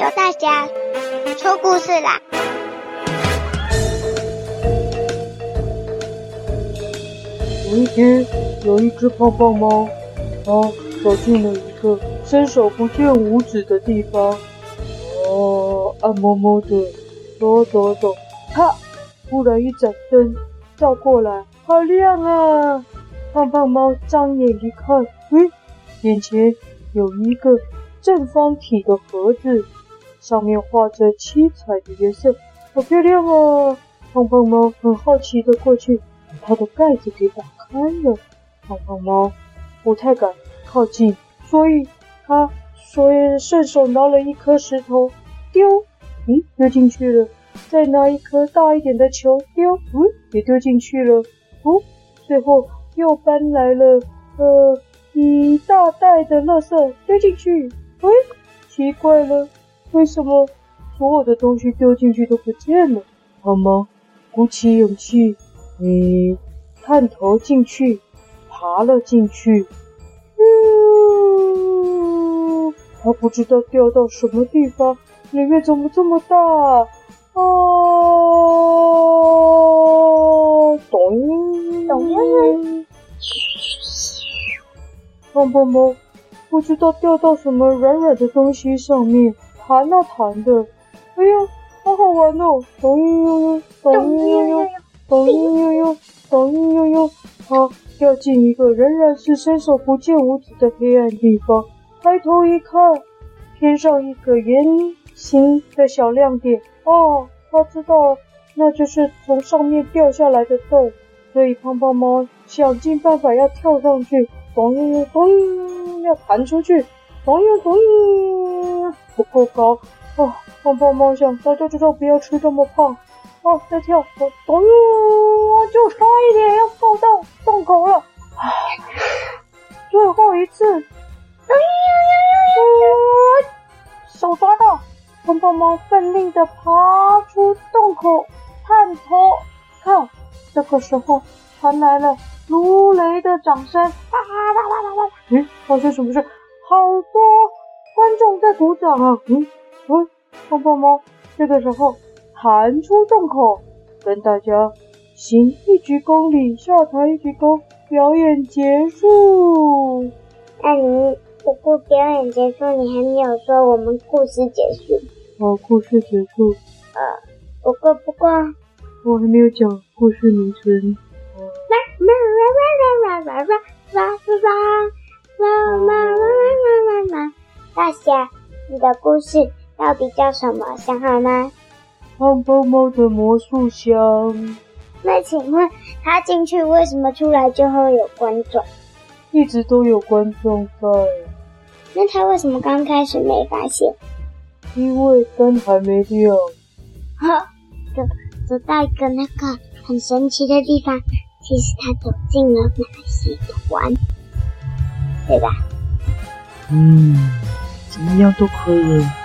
由大侠说故事啦。有一天，有一只胖胖猫，它走进了一个伸手不见五指的地方。哦，暗摸摸的走走走，啪！忽然一盏灯照过来，好亮啊！胖胖猫张眼一看，嗯，眼前有一个正方体的盒子，上面画着七彩的颜色，好漂亮啊！胖胖猫很好奇的过去，把它的盖子给打开了。胖胖猫不太敢靠近，所以它所以顺手拿了一颗石头丢，咦，丢进去了。再拿一颗大一点的球丢，嗯，也丢进去了。哦，最后又搬来了呃一大袋的垃圾丢进去。喂，奇怪了，为什么所有的东西丢进去都不见了？好吗？鼓起勇气，你探头进去，爬了进去。呜，他不知道掉到什么地方，里面怎么这么大？啊哦，咚咚胖胖猫不知道掉到什么软软的东西上面，弹啊弹的，哎呀，好好玩哦！咚呦呦，咚呦呦，咚呦呦，咚呦呦，它掉进一个仍然是伸手不见五指的黑暗地方。抬头一看，天上一个圆形的小亮点。哦，他知道那就是从上面掉下来的洞，所以胖胖猫想尽办法要跳上去，咚咚，要弹出去，咚咚，不够高。哦，胖胖猫想大家知道不要吃这么胖。哦，再跳，咚咚，就差一点要够到洞口了。唉，最后一次，咚，手抓到。胖胖猫奋力地爬出洞口，探头看。这个时候传来了如雷的掌声，啪啪啪啪啪！嗯，发生什么事？好多观众在鼓掌啊！嗯嗯，胖胖猫这个时候弹出洞口，跟大家行一鞠躬礼，下台一鞠躬，表演结束。那你？不过表演结束，你还没有说我们故事结束。好，故事结束。呃，不过不过，我还没有讲故事名称。大侠，你的故事到底叫什么？想好吗？胖胖猫的魔术箱。那请问他进去为什么出来就会有观众？一直都有观众在。那他为什么刚开始没发现？因为灯还没亮。哈，走走到一个那个很神奇的地方，其实他走进了马戏团，对吧？嗯，怎么样都可以。